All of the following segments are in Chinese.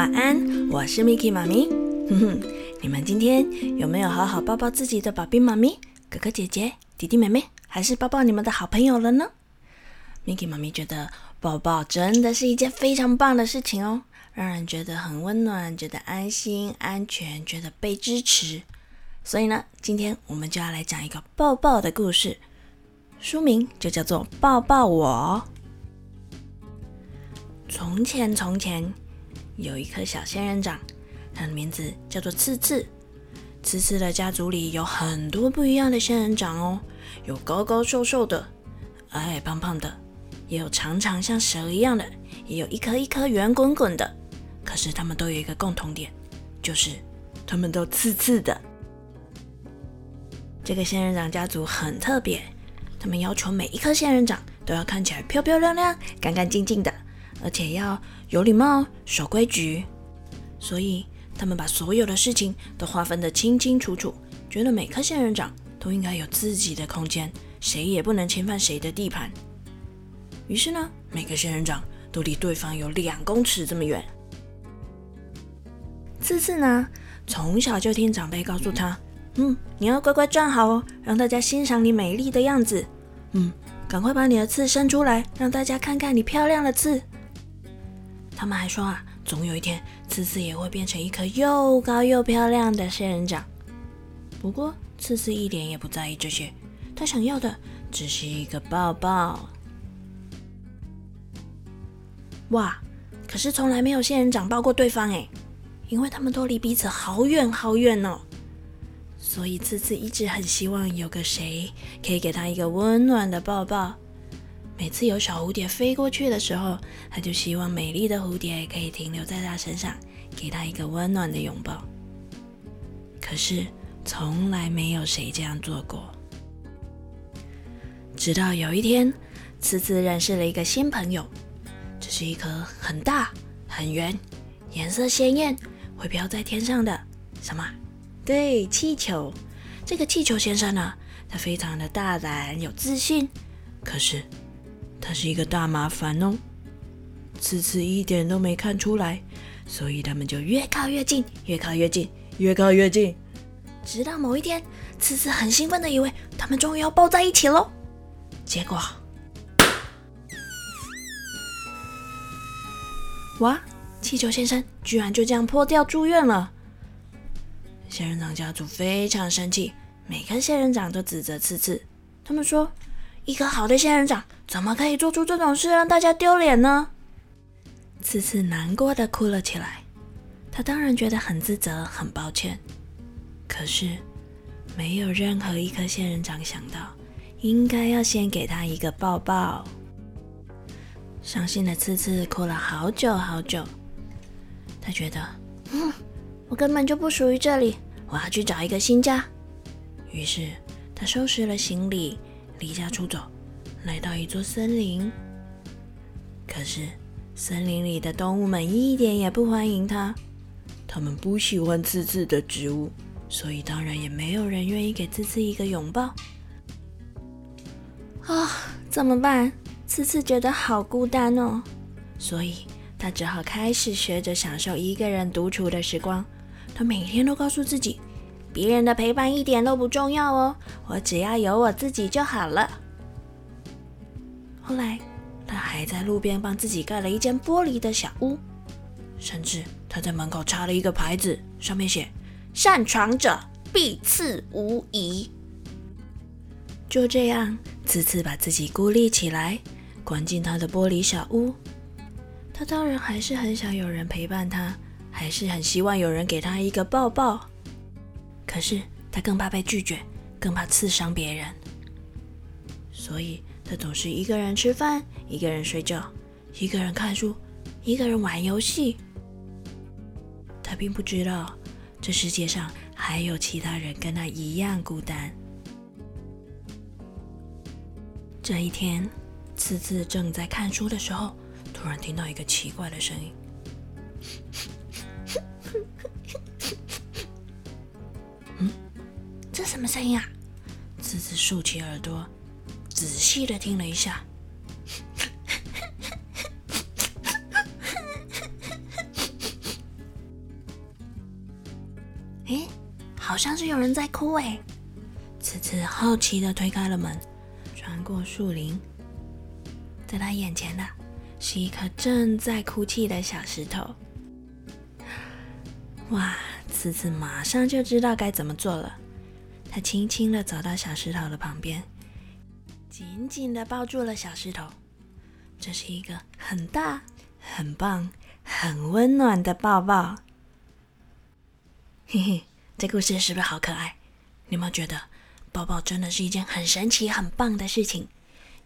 晚安，我是 Miki 妈咪。哼哼，你们今天有没有好好抱抱自己的宝贝妈咪、哥哥姐姐、弟弟妹妹，还是抱抱你们的好朋友了呢？Miki 妈咪觉得抱抱真的是一件非常棒的事情哦，让人觉得很温暖，觉得安心、安全，觉得被支持。所以呢，今天我们就要来讲一个抱抱的故事，书名就叫做《抱抱我》。从前，从前。有一颗小仙人掌，它的名字叫做刺刺。刺刺的家族里有很多不一样的仙人掌哦，有高高瘦瘦的，矮矮胖胖的，也有长长像蛇一样的，也有一颗一颗圆滚滚的。可是它们都有一个共同点，就是它们都刺刺的。这个仙人掌家族很特别，他们要求每一颗仙人掌都要看起来漂漂亮亮、干干净净的。而且要有礼貌、守规矩，所以他们把所有的事情都划分得清清楚楚，觉得每颗仙人掌都应该有自己的空间，谁也不能侵犯谁的地盘。于是呢，每个仙人掌都离对方有两公尺这么远。次次呢，从小就听长辈告诉他：“嗯，你要乖乖站好哦，让大家欣赏你美丽的样子。嗯，赶快把你的刺伸出来，让大家看看你漂亮的刺。”他们还说啊，总有一天，次次也会变成一颗又高又漂亮的仙人掌。不过，次次一点也不在意这些，他想要的只是一个抱抱。哇！可是从来没有仙人掌抱过对方哎，因为他们都离彼此好远好远哦。所以，次次一直很希望有个谁可以给他一个温暖的抱抱。每次有小蝴蝶飞过去的时候，他就希望美丽的蝴蝶可以停留在他身上，给他一个温暖的拥抱。可是从来没有谁这样做过。直到有一天，次次认识了一个新朋友，这是一颗很大、很圆、颜色鲜艳、会飘在天上的什么？对，气球。这个气球先生呢，他非常的大胆、有自信，可是。他是一个大麻烦哦，次次一点都没看出来，所以他们就越靠越近，越靠越近，越靠越近，直到某一天，次次很兴奋的以为他们终于要抱在一起喽。结果，哇！气球先生居然就这样破掉住院了。仙人掌家族非常生气，每个仙人掌都指责次次，他们说。一个好的仙人掌怎么可以做出这种事，让大家丢脸呢？次次难过的哭了起来。他当然觉得很自责，很抱歉。可是，没有任何一颗仙人掌想到，应该要先给他一个抱抱。伤心的次次哭了好久好久。他觉得，嗯，我根本就不属于这里，我要去找一个新家。于是，他收拾了行李。离家出走，来到一座森林。可是，森林里的动物们一点也不欢迎他。他们不喜欢刺刺的植物，所以当然也没有人愿意给刺刺一个拥抱。啊，怎么办？刺刺觉得好孤单哦，所以他只好开始学着享受一个人独处的时光。他每天都告诉自己。别人的陪伴一点都不重要哦，我只要有我自己就好了。后来，他还在路边帮自己盖了一间玻璃的小屋，甚至他在门口插了一个牌子，上面写“擅闯者必刺无疑”。就这样，次次把自己孤立起来，关进他的玻璃小屋。他当然还是很想有人陪伴他，还是很希望有人给他一个抱抱。可是他更怕被拒绝，更怕刺伤别人，所以他总是一个人吃饭，一个人睡觉，一个人看书，一个人玩游戏。他并不知道，这世界上还有其他人跟他一样孤单。这一天，次次正在看书的时候，突然听到一个奇怪的声音。这什么声音啊？次次竖起耳朵，仔细的听了一下。哎，好像是有人在哭哎！次次好奇的推开了门，穿过树林，在他眼前的是一颗正在哭泣的小石头。哇！次次马上就知道该怎么做了。他轻轻的走到小石头的旁边，紧紧的抱住了小石头。这是一个很大、很棒、很温暖的抱抱。嘿嘿，这故事是不是好可爱？你有没有觉得抱抱真的是一件很神奇、很棒的事情？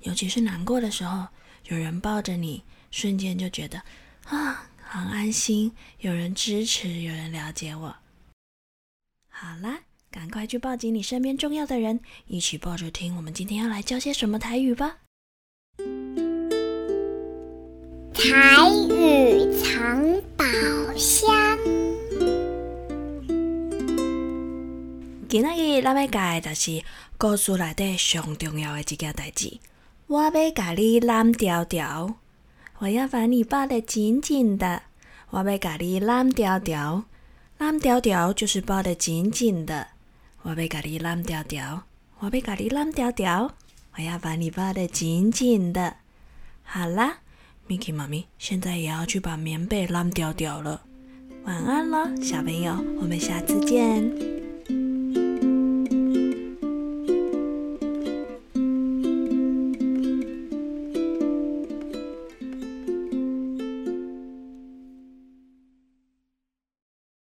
尤其是难过的时候，有人抱着你，瞬间就觉得啊。很安心，有人支持，有人了解我。好啦，赶快去抱紧你身边重要的人，一起抱着听。我们今天要来教些什么台语吧？台语藏宝箱。今日咱要教的就是故事内底上重要的一件代志。我要甲你揽条条。我要把你抱得紧紧的，我要把你揽条条，揽条条就是抱得紧紧的。我要甲你揽条条，我要甲你揽条条，我要把你抱得紧紧的。好啦，Miki 妈咪现在也要去把棉被揽条条了。晚安了，小朋友，我们下次见。